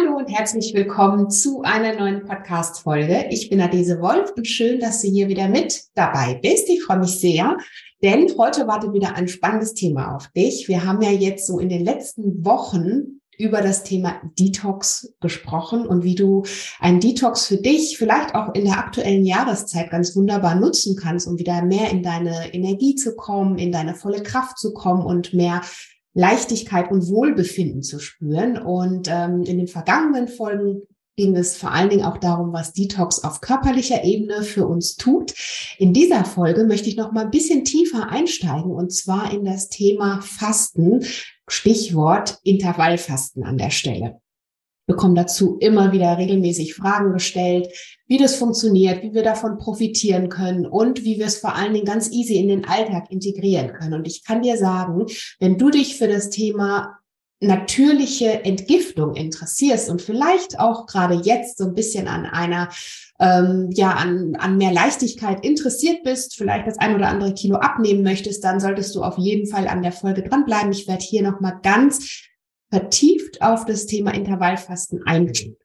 Hallo und herzlich willkommen zu einer neuen Podcast-Folge. Ich bin Adese Wolf und schön, dass du hier wieder mit dabei bist. Ich freue mich sehr, denn heute wartet wieder ein spannendes Thema auf dich. Wir haben ja jetzt so in den letzten Wochen über das Thema Detox gesprochen und wie du einen Detox für dich vielleicht auch in der aktuellen Jahreszeit ganz wunderbar nutzen kannst, um wieder mehr in deine Energie zu kommen, in deine volle Kraft zu kommen und mehr Leichtigkeit und Wohlbefinden zu spüren. Und ähm, in den vergangenen Folgen ging es vor allen Dingen auch darum, was Detox auf körperlicher Ebene für uns tut. In dieser Folge möchte ich noch mal ein bisschen tiefer einsteigen und zwar in das Thema Fasten, Stichwort Intervallfasten an der Stelle bekommen dazu immer wieder regelmäßig Fragen gestellt, wie das funktioniert, wie wir davon profitieren können und wie wir es vor allen Dingen ganz easy in den Alltag integrieren können. Und ich kann dir sagen, wenn du dich für das Thema natürliche Entgiftung interessierst und vielleicht auch gerade jetzt so ein bisschen an einer ähm, ja an, an mehr Leichtigkeit interessiert bist, vielleicht das ein oder andere Kilo abnehmen möchtest, dann solltest du auf jeden Fall an der Folge dranbleiben. Ich werde hier noch mal ganz vertieft auf das Thema Intervallfasten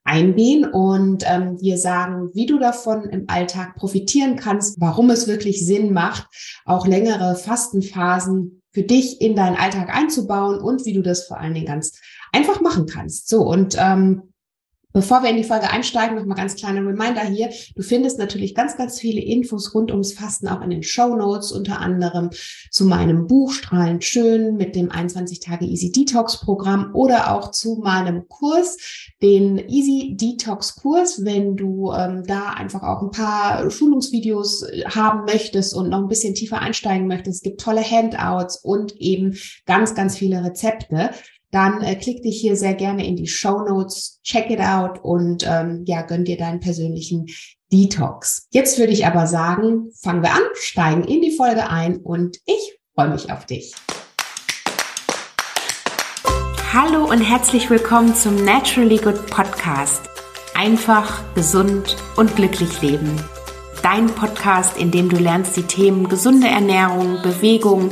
eingehen und ähm, dir sagen, wie du davon im Alltag profitieren kannst, warum es wirklich Sinn macht, auch längere Fastenphasen für dich in deinen Alltag einzubauen und wie du das vor allen Dingen ganz einfach machen kannst. So und ähm, Bevor wir in die Folge einsteigen, noch mal ganz kleiner Reminder hier. Du findest natürlich ganz, ganz viele Infos rund ums Fasten auch in den Show Notes, unter anderem zu meinem Buch Strahlend Schön mit dem 21 Tage Easy Detox Programm oder auch zu meinem Kurs, den Easy Detox Kurs, wenn du ähm, da einfach auch ein paar Schulungsvideos äh, haben möchtest und noch ein bisschen tiefer einsteigen möchtest. Es gibt tolle Handouts und eben ganz, ganz viele Rezepte dann äh, klick dich hier sehr gerne in die Show Notes, check it out und ähm, ja, gönn dir deinen persönlichen Detox. Jetzt würde ich aber sagen, fangen wir an, steigen in die Folge ein und ich freue mich auf dich. Hallo und herzlich willkommen zum Naturally Good Podcast. Einfach, gesund und glücklich leben. Dein Podcast, in dem du lernst die Themen gesunde Ernährung, Bewegung,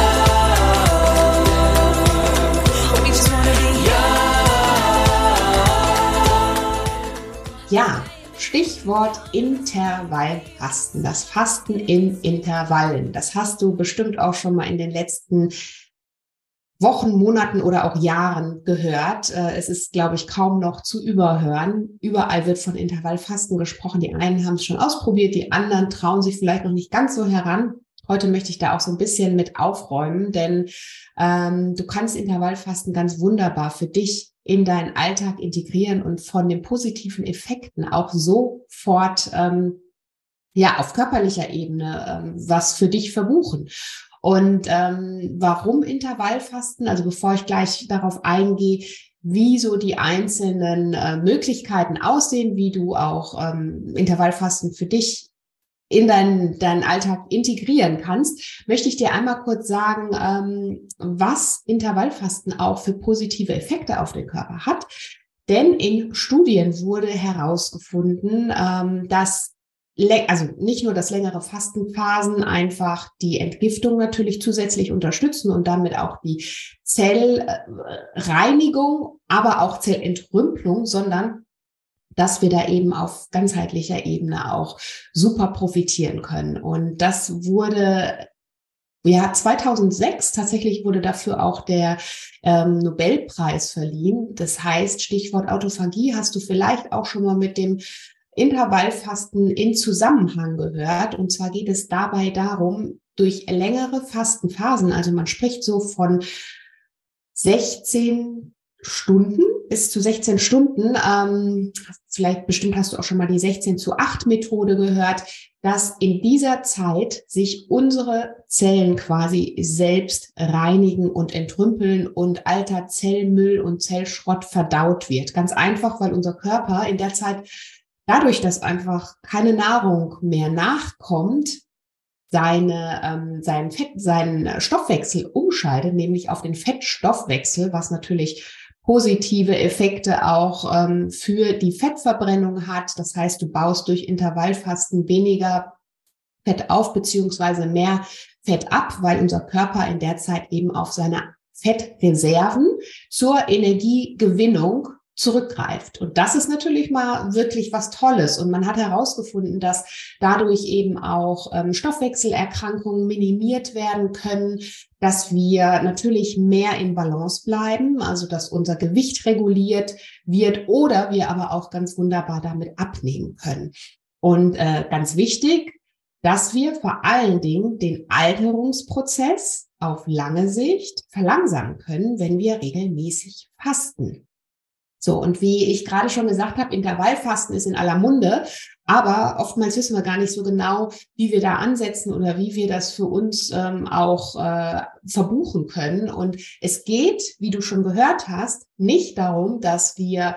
Ja, Stichwort Intervallfasten, das Fasten in Intervallen. Das hast du bestimmt auch schon mal in den letzten Wochen, Monaten oder auch Jahren gehört. Äh, es ist, glaube ich, kaum noch zu überhören. Überall wird von Intervallfasten gesprochen. Die einen haben es schon ausprobiert, die anderen trauen sich vielleicht noch nicht ganz so heran. Heute möchte ich da auch so ein bisschen mit aufräumen, denn ähm, du kannst Intervallfasten ganz wunderbar für dich in deinen Alltag integrieren und von den positiven Effekten auch sofort ähm, ja auf körperlicher Ebene ähm, was für dich verbuchen. Und ähm, warum Intervallfasten? Also bevor ich gleich darauf eingehe, wie so die einzelnen äh, Möglichkeiten aussehen, wie du auch ähm, Intervallfasten für dich in deinen, deinen Alltag integrieren kannst, möchte ich dir einmal kurz sagen, ähm, was Intervallfasten auch für positive Effekte auf den Körper hat. Denn in Studien wurde herausgefunden, ähm, dass also nicht nur, dass längere Fastenphasen einfach die Entgiftung natürlich zusätzlich unterstützen und damit auch die Zellreinigung, aber auch Zellentrümpelung, sondern dass wir da eben auf ganzheitlicher Ebene auch super profitieren können. Und das wurde ja, 2006 tatsächlich wurde dafür auch der ähm, Nobelpreis verliehen. Das heißt, Stichwort Autophagie hast du vielleicht auch schon mal mit dem Intervallfasten in Zusammenhang gehört. Und zwar geht es dabei darum, durch längere Fastenphasen, also man spricht so von 16 Stunden bis zu 16 Stunden. Ähm, vielleicht bestimmt hast du auch schon mal die 16 zu 8 Methode gehört, dass in dieser Zeit sich unsere Zellen quasi selbst reinigen und entrümpeln und alter Zellmüll und Zellschrott verdaut wird. Ganz einfach, weil unser Körper in der Zeit dadurch, dass einfach keine Nahrung mehr nachkommt, seine, ähm, seinen, Fett, seinen Stoffwechsel umschaltet, nämlich auf den Fettstoffwechsel, was natürlich positive Effekte auch ähm, für die Fettverbrennung hat. Das heißt, du baust durch Intervallfasten weniger Fett auf beziehungsweise mehr Fett ab, weil unser Körper in der Zeit eben auf seine Fettreserven zur Energiegewinnung zurückgreift. Und das ist natürlich mal wirklich was Tolles. Und man hat herausgefunden, dass dadurch eben auch ähm, Stoffwechselerkrankungen minimiert werden können, dass wir natürlich mehr in Balance bleiben, also dass unser Gewicht reguliert wird oder wir aber auch ganz wunderbar damit abnehmen können. Und äh, ganz wichtig, dass wir vor allen Dingen den Alterungsprozess auf lange Sicht verlangsamen können, wenn wir regelmäßig fasten. So, und wie ich gerade schon gesagt habe, Intervallfasten ist in aller Munde, aber oftmals wissen wir gar nicht so genau, wie wir da ansetzen oder wie wir das für uns ähm, auch äh, verbuchen können. Und es geht, wie du schon gehört hast, nicht darum, dass wir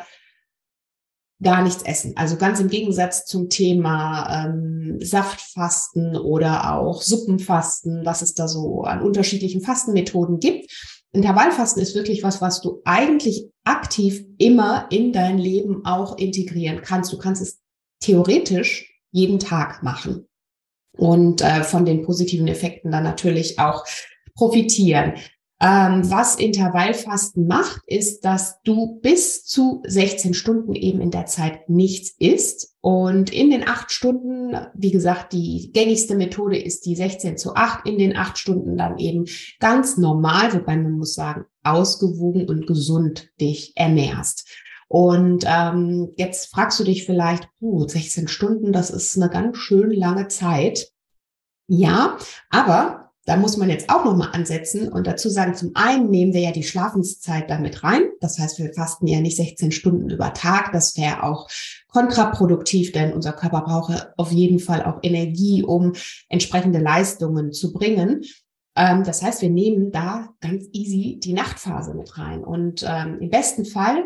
gar nichts essen. Also ganz im Gegensatz zum Thema ähm, Saftfasten oder auch Suppenfasten, was es da so an unterschiedlichen Fastenmethoden gibt. Intervallfasten ist wirklich was, was du eigentlich aktiv immer in dein Leben auch integrieren kannst. Du kannst es theoretisch jeden Tag machen und äh, von den positiven Effekten dann natürlich auch profitieren. Ähm, was Intervallfasten macht, ist, dass du bis zu 16 Stunden eben in der Zeit nichts isst. Und in den acht Stunden, wie gesagt, die gängigste Methode ist die 16 zu 8, in den acht Stunden dann eben ganz normal, wobei man muss sagen, ausgewogen und gesund dich ernährst. Und ähm, jetzt fragst du dich vielleicht, uh, 16 Stunden, das ist eine ganz schön lange Zeit. Ja, aber da muss man jetzt auch nochmal ansetzen und dazu sagen, zum einen nehmen wir ja die Schlafenszeit damit rein. Das heißt, wir fasten ja nicht 16 Stunden über Tag. Das wäre auch kontraproduktiv, denn unser Körper braucht auf jeden Fall auch Energie, um entsprechende Leistungen zu bringen. Ähm, das heißt, wir nehmen da ganz easy die Nachtphase mit rein. Und ähm, im besten Fall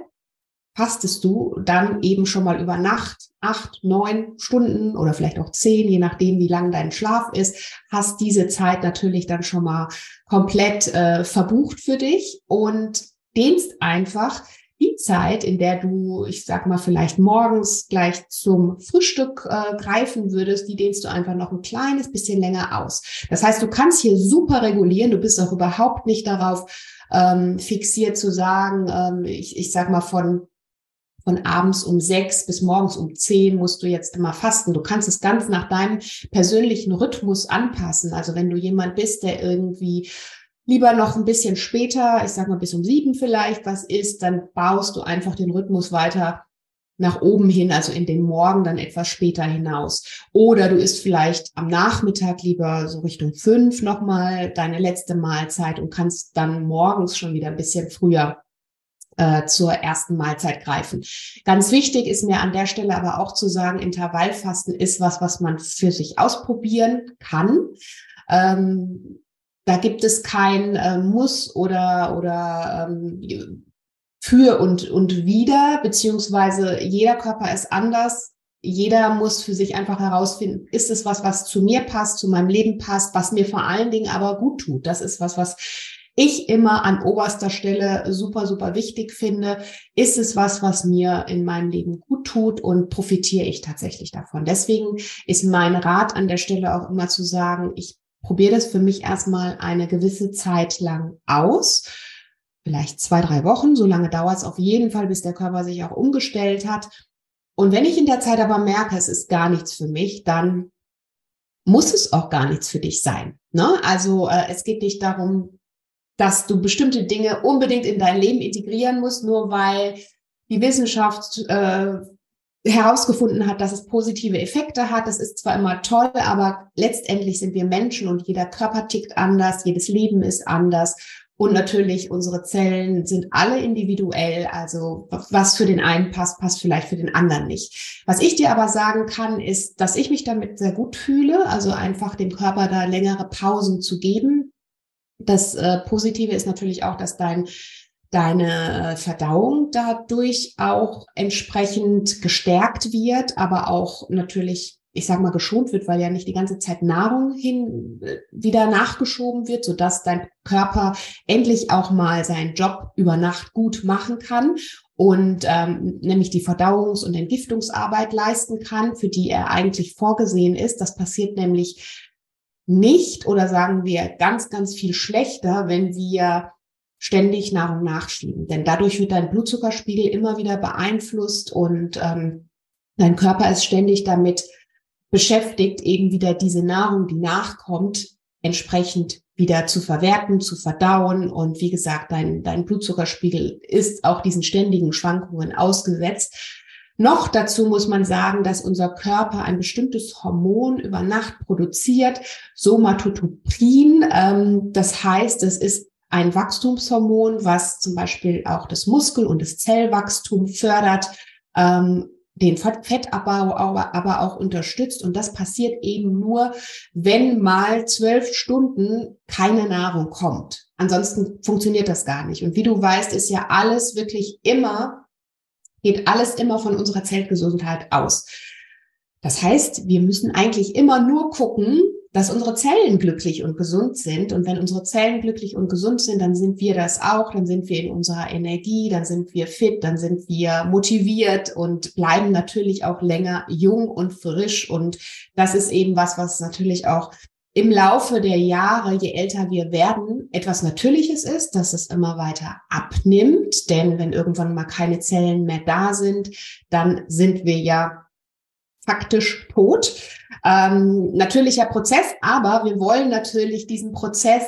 fastest du dann eben schon mal über Nacht acht, neun Stunden oder vielleicht auch zehn, je nachdem, wie lang dein Schlaf ist, hast diese Zeit natürlich dann schon mal komplett äh, verbucht für dich und dehnst einfach die Zeit, in der du, ich sag mal, vielleicht morgens gleich zum Frühstück äh, greifen würdest, die dehnst du einfach noch ein kleines bisschen länger aus. Das heißt, du kannst hier super regulieren, du bist auch überhaupt nicht darauf ähm, fixiert zu sagen, ähm, ich, ich sag mal, von von abends um sechs bis morgens um zehn musst du jetzt immer fasten. Du kannst es ganz nach deinem persönlichen Rhythmus anpassen. Also wenn du jemand bist, der irgendwie lieber noch ein bisschen später, ich sag mal bis um sieben vielleicht was ist, dann baust du einfach den Rhythmus weiter nach oben hin, also in den Morgen dann etwas später hinaus. Oder du isst vielleicht am Nachmittag lieber so Richtung fünf nochmal deine letzte Mahlzeit und kannst dann morgens schon wieder ein bisschen früher äh, zur ersten Mahlzeit greifen. Ganz wichtig ist mir an der Stelle aber auch zu sagen, Intervallfasten ist was, was man für sich ausprobieren kann. Ähm, da gibt es kein äh, Muss oder, oder ähm, für und, und wieder, beziehungsweise jeder Körper ist anders. Jeder muss für sich einfach herausfinden, ist es was, was zu mir passt, zu meinem Leben passt, was mir vor allen Dingen aber gut tut. Das ist was, was ich immer an oberster Stelle super, super wichtig finde. Ist es was, was mir in meinem Leben gut tut und profitiere ich tatsächlich davon? Deswegen ist mein Rat an der Stelle auch immer zu sagen, ich probiere das für mich erstmal eine gewisse Zeit lang aus. Vielleicht zwei, drei Wochen. So lange dauert es auf jeden Fall, bis der Körper sich auch umgestellt hat. Und wenn ich in der Zeit aber merke, es ist gar nichts für mich, dann muss es auch gar nichts für dich sein. Ne? Also äh, es geht nicht darum, dass du bestimmte Dinge unbedingt in dein Leben integrieren musst, nur weil die Wissenschaft äh, herausgefunden hat, dass es positive Effekte hat. Das ist zwar immer toll, aber letztendlich sind wir Menschen und jeder Körper tickt anders, jedes Leben ist anders. Und natürlich, unsere Zellen sind alle individuell. Also was für den einen passt, passt vielleicht für den anderen nicht. Was ich dir aber sagen kann, ist, dass ich mich damit sehr gut fühle. Also einfach dem Körper da längere Pausen zu geben, das äh, Positive ist natürlich auch, dass dein deine äh, Verdauung dadurch auch entsprechend gestärkt wird, aber auch natürlich ich sage mal, geschont wird, weil ja nicht die ganze Zeit Nahrung hin äh, wieder nachgeschoben wird, sodass dein Körper endlich auch mal seinen Job über Nacht gut machen kann und ähm, nämlich die Verdauungs- und Entgiftungsarbeit leisten kann, für die er eigentlich vorgesehen ist. Das passiert nämlich nicht oder sagen wir ganz, ganz viel schlechter, wenn wir ständig Nahrung nachschieben. Denn dadurch wird dein Blutzuckerspiegel immer wieder beeinflusst und ähm, dein Körper ist ständig damit beschäftigt, eben wieder diese Nahrung, die nachkommt, entsprechend wieder zu verwerten, zu verdauen. Und wie gesagt, dein, dein Blutzuckerspiegel ist auch diesen ständigen Schwankungen ausgesetzt. Noch dazu muss man sagen, dass unser Körper ein bestimmtes Hormon über Nacht produziert, Somatotropin. Ähm, das heißt, es ist ein Wachstumshormon, was zum Beispiel auch das Muskel- und das Zellwachstum fördert. Ähm, den Fettabbau aber, aber auch unterstützt. Und das passiert eben nur, wenn mal zwölf Stunden keine Nahrung kommt. Ansonsten funktioniert das gar nicht. Und wie du weißt, ist ja alles wirklich immer, geht alles immer von unserer Zellgesundheit aus. Das heißt, wir müssen eigentlich immer nur gucken, dass unsere Zellen glücklich und gesund sind. Und wenn unsere Zellen glücklich und gesund sind, dann sind wir das auch, dann sind wir in unserer Energie, dann sind wir fit, dann sind wir motiviert und bleiben natürlich auch länger jung und frisch. Und das ist eben was, was natürlich auch im Laufe der Jahre, je älter wir werden, etwas Natürliches ist, dass es immer weiter abnimmt. Denn wenn irgendwann mal keine Zellen mehr da sind, dann sind wir ja faktisch tot. Ähm, natürlicher Prozess, aber wir wollen natürlich diesen Prozess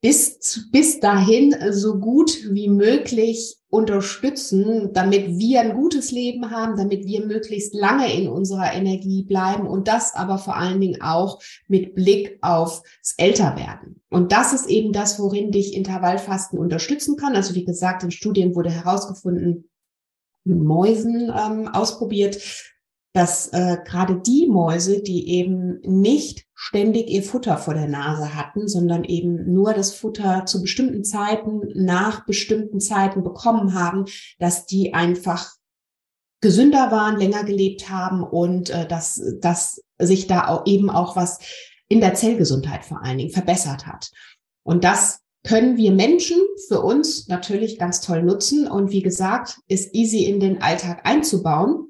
bis, bis dahin so gut wie möglich unterstützen, damit wir ein gutes Leben haben, damit wir möglichst lange in unserer Energie bleiben und das aber vor allen Dingen auch mit Blick aufs Älterwerden. Und das ist eben das, worin dich Intervallfasten unterstützen kann. Also wie gesagt, in Studien wurde herausgefunden, Mäusen ähm, ausprobiert, dass äh, gerade die Mäuse, die eben nicht ständig ihr Futter vor der Nase hatten, sondern eben nur das Futter zu bestimmten Zeiten nach bestimmten Zeiten bekommen haben, dass die einfach gesünder waren, länger gelebt haben und äh, dass, dass sich da auch eben auch was in der Zellgesundheit vor allen Dingen verbessert hat. Und das können wir Menschen für uns natürlich ganz toll nutzen und wie gesagt, ist easy in den Alltag einzubauen.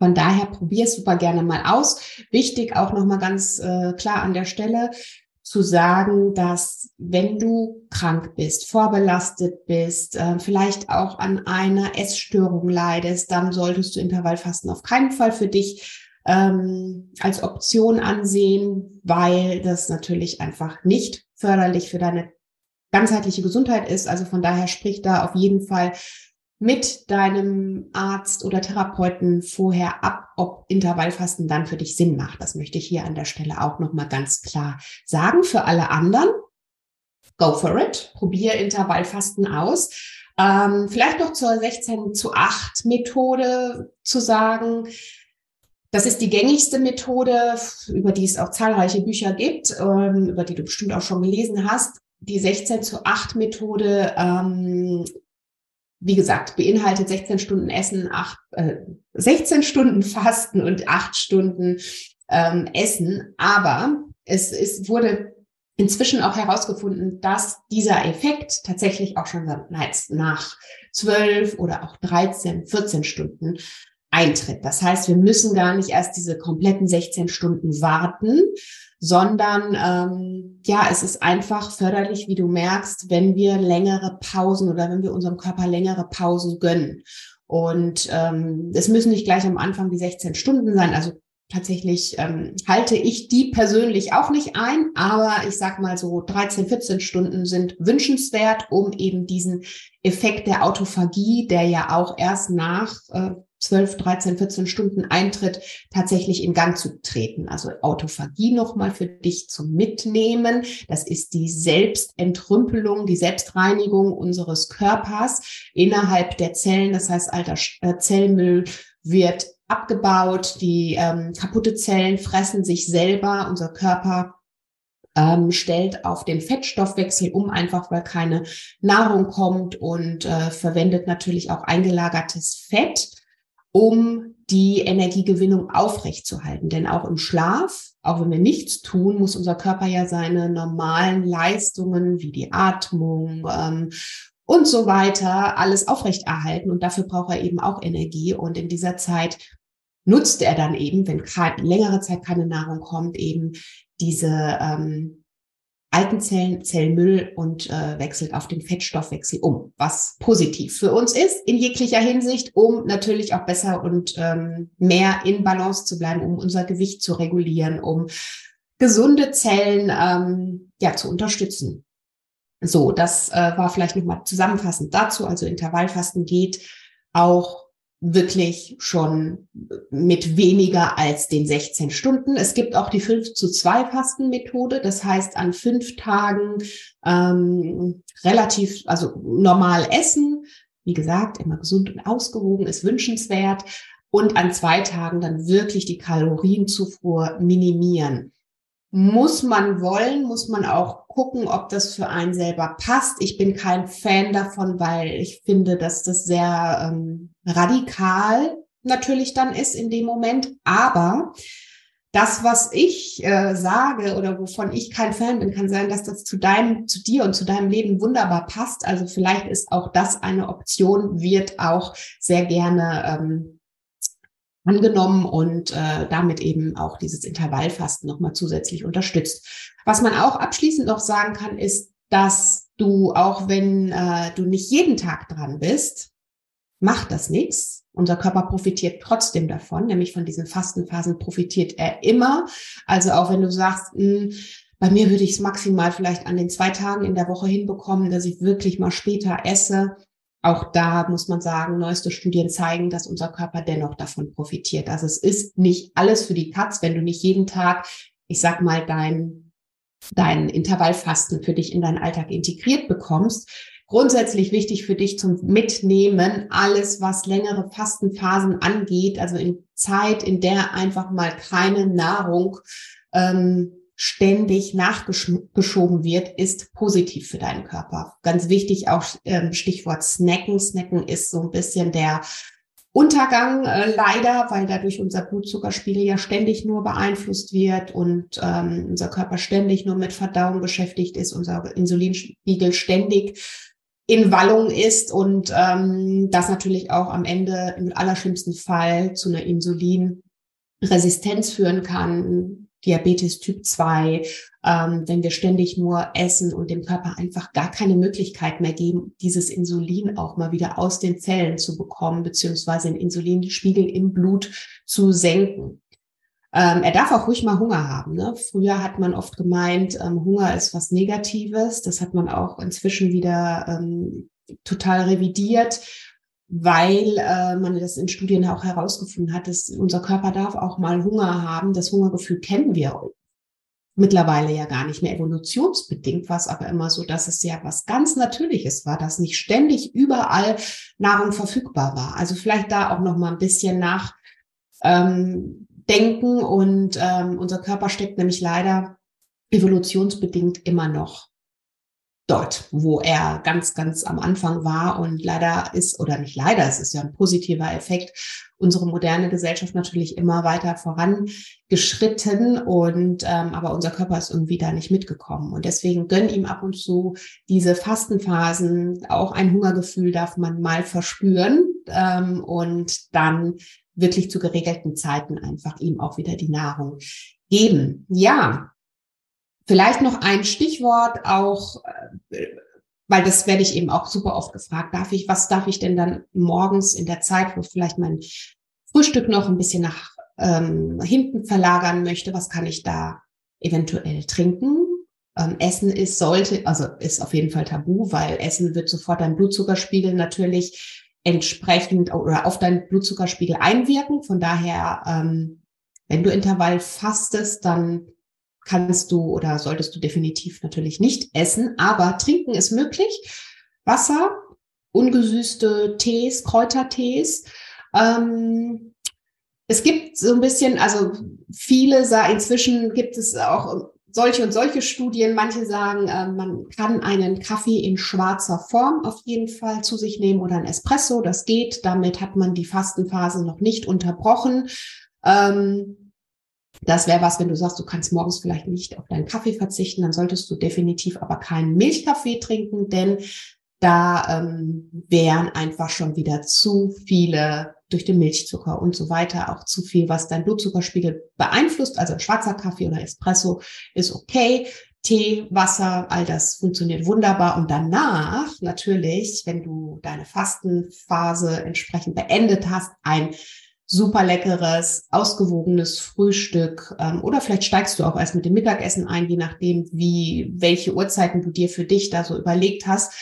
Von daher probier es super gerne mal aus. Wichtig auch nochmal ganz äh, klar an der Stelle zu sagen, dass wenn du krank bist, vorbelastet bist, äh, vielleicht auch an einer Essstörung leidest, dann solltest du Intervallfasten auf keinen Fall für dich ähm, als Option ansehen, weil das natürlich einfach nicht förderlich für deine ganzheitliche Gesundheit ist. Also von daher spricht da auf jeden Fall mit deinem Arzt oder Therapeuten vorher ab, ob Intervallfasten dann für dich Sinn macht. Das möchte ich hier an der Stelle auch nochmal ganz klar sagen. Für alle anderen, go for it. Probier Intervallfasten aus. Ähm, vielleicht noch zur 16 zu 8 Methode zu sagen. Das ist die gängigste Methode, über die es auch zahlreiche Bücher gibt, ähm, über die du bestimmt auch schon gelesen hast. Die 16 zu 8 Methode ähm, wie gesagt, beinhaltet 16 Stunden Essen, acht, äh, 16 Stunden Fasten und acht Stunden ähm, Essen. Aber es, es wurde inzwischen auch herausgefunden, dass dieser Effekt tatsächlich auch schon nach 12 oder auch 13, 14 Stunden eintritt. Das heißt, wir müssen gar nicht erst diese kompletten 16 Stunden warten, sondern ähm, ja, es ist einfach förderlich, wie du merkst, wenn wir längere Pausen oder wenn wir unserem Körper längere Pausen gönnen. Und ähm, es müssen nicht gleich am Anfang die 16 Stunden sein. Also tatsächlich ähm, halte ich die persönlich auch nicht ein, aber ich sag mal so 13, 14 Stunden sind wünschenswert, um eben diesen Effekt der Autophagie, der ja auch erst nach äh, 12, 13, 14 Stunden Eintritt tatsächlich in Gang zu treten. Also Autophagie nochmal für dich zum Mitnehmen. Das ist die Selbstentrümpelung, die Selbstreinigung unseres Körpers innerhalb der Zellen. Das heißt, alter äh, Zellmüll wird abgebaut, die ähm, kaputte Zellen fressen sich selber, unser Körper ähm, stellt auf den Fettstoffwechsel um, einfach weil keine Nahrung kommt und äh, verwendet natürlich auch eingelagertes Fett um die Energiegewinnung aufrechtzuerhalten. Denn auch im Schlaf, auch wenn wir nichts tun, muss unser Körper ja seine normalen Leistungen wie die Atmung ähm, und so weiter alles aufrechterhalten. Und dafür braucht er eben auch Energie. Und in dieser Zeit nutzt er dann eben, wenn längere Zeit keine Nahrung kommt, eben diese ähm, alten Zellen, Zellmüll und äh, wechselt auf den Fettstoffwechsel um, was positiv für uns ist in jeglicher Hinsicht, um natürlich auch besser und ähm, mehr in Balance zu bleiben, um unser Gewicht zu regulieren, um gesunde Zellen ähm, ja zu unterstützen. So, das äh, war vielleicht nochmal zusammenfassend dazu. Also Intervallfasten geht auch wirklich schon mit weniger als den 16 Stunden. Es gibt auch die 5 zu 2 Fastenmethode. Das heißt, an fünf Tagen ähm, relativ, also normal essen. Wie gesagt, immer gesund und ausgewogen ist wünschenswert. Und an zwei Tagen dann wirklich die Kalorienzufuhr minimieren. Muss man wollen, muss man auch gucken, ob das für einen selber passt. Ich bin kein Fan davon, weil ich finde, dass das sehr ähm, radikal natürlich dann ist in dem Moment. Aber das, was ich äh, sage oder wovon ich kein Fan bin, kann sein, dass das zu deinem, zu dir und zu deinem Leben wunderbar passt. Also vielleicht ist auch das eine Option, wird auch sehr gerne ähm, angenommen und äh, damit eben auch dieses Intervallfasten nochmal zusätzlich unterstützt. Was man auch abschließend noch sagen kann, ist, dass du, auch wenn äh, du nicht jeden Tag dran bist, macht das nichts. Unser Körper profitiert trotzdem davon, nämlich von diesen Fastenphasen profitiert er immer. Also auch wenn du sagst, mh, hm, bei mir würde ich es maximal vielleicht an den zwei Tagen in der Woche hinbekommen, dass ich wirklich mal später esse, auch da muss man sagen, neueste Studien zeigen, dass unser Körper dennoch davon profitiert. Also es ist nicht alles für die Katz, wenn du nicht jeden Tag, ich sag mal, dein, dein Intervallfasten für dich in deinen Alltag integriert bekommst. Grundsätzlich wichtig für dich zum Mitnehmen, alles, was längere Fastenphasen angeht, also in Zeit, in der einfach mal keine Nahrung ähm, ständig nachgeschoben wird, ist positiv für deinen Körper. Ganz wichtig auch ähm, Stichwort Snacken. Snacken ist so ein bisschen der Untergang äh, leider, weil dadurch unser Blutzuckerspiegel ja ständig nur beeinflusst wird und ähm, unser Körper ständig nur mit Verdauung beschäftigt ist, unser Insulinspiegel ständig in Wallung ist und ähm, das natürlich auch am Ende im allerschlimmsten Fall zu einer Insulinresistenz führen kann, Diabetes Typ 2, ähm, wenn wir ständig nur essen und dem Körper einfach gar keine Möglichkeit mehr geben, dieses Insulin auch mal wieder aus den Zellen zu bekommen, beziehungsweise den Insulinspiegel im Blut zu senken. Ähm, er darf auch ruhig mal Hunger haben. Ne? Früher hat man oft gemeint, ähm, Hunger ist was Negatives. Das hat man auch inzwischen wieder ähm, total revidiert weil äh, man das in Studien auch herausgefunden hat, dass unser Körper darf auch mal Hunger haben. Das Hungergefühl kennen wir mittlerweile ja gar nicht mehr evolutionsbedingt, was aber immer so, dass es ja was ganz Natürliches war, dass nicht ständig überall Nahrung verfügbar war. Also vielleicht da auch noch mal ein bisschen nach ähm, denken und ähm, unser Körper steckt nämlich leider evolutionsbedingt immer noch dort, wo er ganz, ganz am Anfang war. Und leider ist, oder nicht leider, es ist ja ein positiver Effekt, unsere moderne Gesellschaft natürlich immer weiter vorangeschritten und ähm, aber unser Körper ist irgendwie da nicht mitgekommen. Und deswegen gönn ihm ab und zu diese Fastenphasen. Auch ein Hungergefühl darf man mal verspüren ähm, und dann wirklich zu geregelten Zeiten einfach ihm auch wieder die Nahrung geben. Ja, Vielleicht noch ein Stichwort auch, äh, weil das werde ich eben auch super oft gefragt. Darf ich, was darf ich denn dann morgens in der Zeit, wo vielleicht mein Frühstück noch ein bisschen nach ähm, hinten verlagern möchte, was kann ich da eventuell trinken? Ähm, Essen ist, sollte, also ist auf jeden Fall tabu, weil Essen wird sofort dein Blutzuckerspiegel natürlich entsprechend oder auf deinen Blutzuckerspiegel einwirken. Von daher, ähm, wenn du Intervall fastest, dann kannst du oder solltest du definitiv natürlich nicht essen, aber trinken ist möglich. Wasser, ungesüßte Tees, Kräutertees. Ähm, es gibt so ein bisschen, also viele, inzwischen gibt es auch solche und solche Studien. Manche sagen, äh, man kann einen Kaffee in schwarzer Form auf jeden Fall zu sich nehmen oder ein Espresso. Das geht. Damit hat man die Fastenphase noch nicht unterbrochen. Ähm, das wäre was, wenn du sagst, du kannst morgens vielleicht nicht auf deinen Kaffee verzichten, dann solltest du definitiv aber keinen Milchkaffee trinken, denn da ähm, wären einfach schon wieder zu viele durch den Milchzucker und so weiter auch zu viel, was dein Blutzuckerspiegel beeinflusst. Also schwarzer Kaffee oder Espresso ist okay. Tee, Wasser, all das funktioniert wunderbar. Und danach natürlich, wenn du deine Fastenphase entsprechend beendet hast, ein super leckeres, ausgewogenes Frühstück ähm, oder vielleicht steigst du auch erst mit dem Mittagessen ein, je nachdem, wie welche Uhrzeiten du dir für dich da so überlegt hast.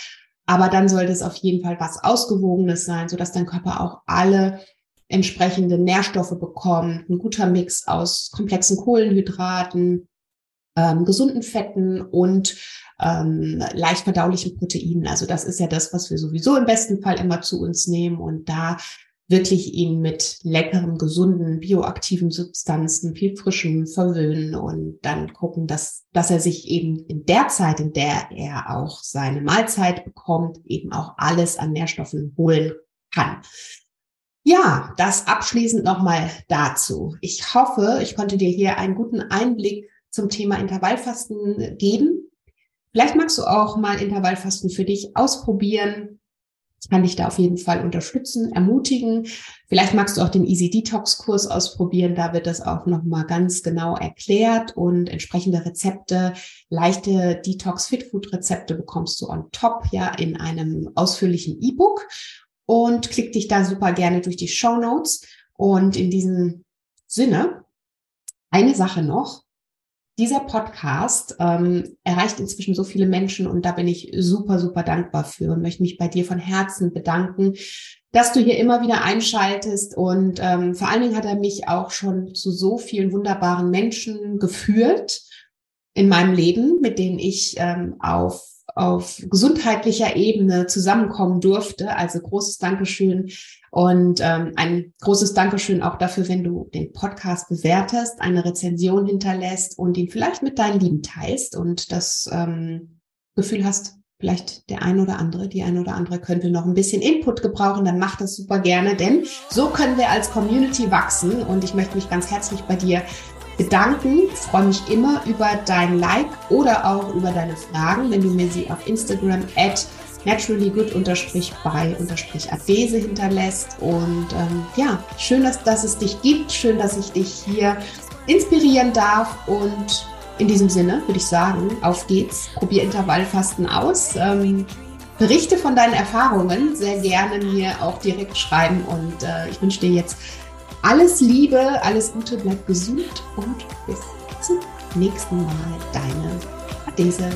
Aber dann sollte es auf jeden Fall was Ausgewogenes sein, sodass dein Körper auch alle entsprechenden Nährstoffe bekommt. Ein guter Mix aus komplexen Kohlenhydraten, ähm, gesunden Fetten und ähm, leicht verdaulichen Proteinen. Also das ist ja das, was wir sowieso im besten Fall immer zu uns nehmen. Und da wirklich ihn mit leckeren, gesunden, bioaktiven Substanzen, viel frischem verwöhnen und dann gucken, dass, dass er sich eben in der Zeit, in der er auch seine Mahlzeit bekommt, eben auch alles an Nährstoffen holen kann. Ja, das abschließend nochmal dazu. Ich hoffe, ich konnte dir hier einen guten Einblick zum Thema Intervallfasten geben. Vielleicht magst du auch mal Intervallfasten für dich ausprobieren ich kann dich da auf jeden Fall unterstützen, ermutigen. Vielleicht magst du auch den Easy Detox Kurs ausprobieren. Da wird das auch nochmal ganz genau erklärt und entsprechende Rezepte, leichte Detox Fit Food Rezepte bekommst du on top ja in einem ausführlichen E-Book und klick dich da super gerne durch die Show Notes. Und in diesem Sinne, eine Sache noch dieser Podcast ähm, erreicht inzwischen so viele Menschen und da bin ich super, super dankbar für und möchte mich bei dir von Herzen bedanken, dass du hier immer wieder einschaltest und ähm, vor allen Dingen hat er mich auch schon zu so vielen wunderbaren Menschen geführt in meinem Leben, mit denen ich ähm, auf auf gesundheitlicher Ebene zusammenkommen durfte. Also großes Dankeschön und ähm, ein großes Dankeschön auch dafür, wenn du den Podcast bewertest, eine Rezension hinterlässt und ihn vielleicht mit deinen Lieben teilst und das ähm, Gefühl hast, vielleicht der ein oder andere, die ein oder andere könnte noch ein bisschen Input gebrauchen, dann mach das super gerne, denn so können wir als Community wachsen und ich möchte mich ganz herzlich bei dir bedanken. Ich freue mich immer über dein Like oder auch über deine Fragen, wenn du mir sie auf Instagram at naturallygood-by-adese hinterlässt. Und ähm, ja, schön, dass, dass es dich gibt. Schön, dass ich dich hier inspirieren darf. Und in diesem Sinne würde ich sagen, auf geht's. Probier Intervallfasten aus. Ähm, berichte von deinen Erfahrungen. Sehr gerne mir auch direkt schreiben. Und äh, ich wünsche dir jetzt alles Liebe, alles Gute, bleib gesund und bis zum nächsten Mal. Deine Adese.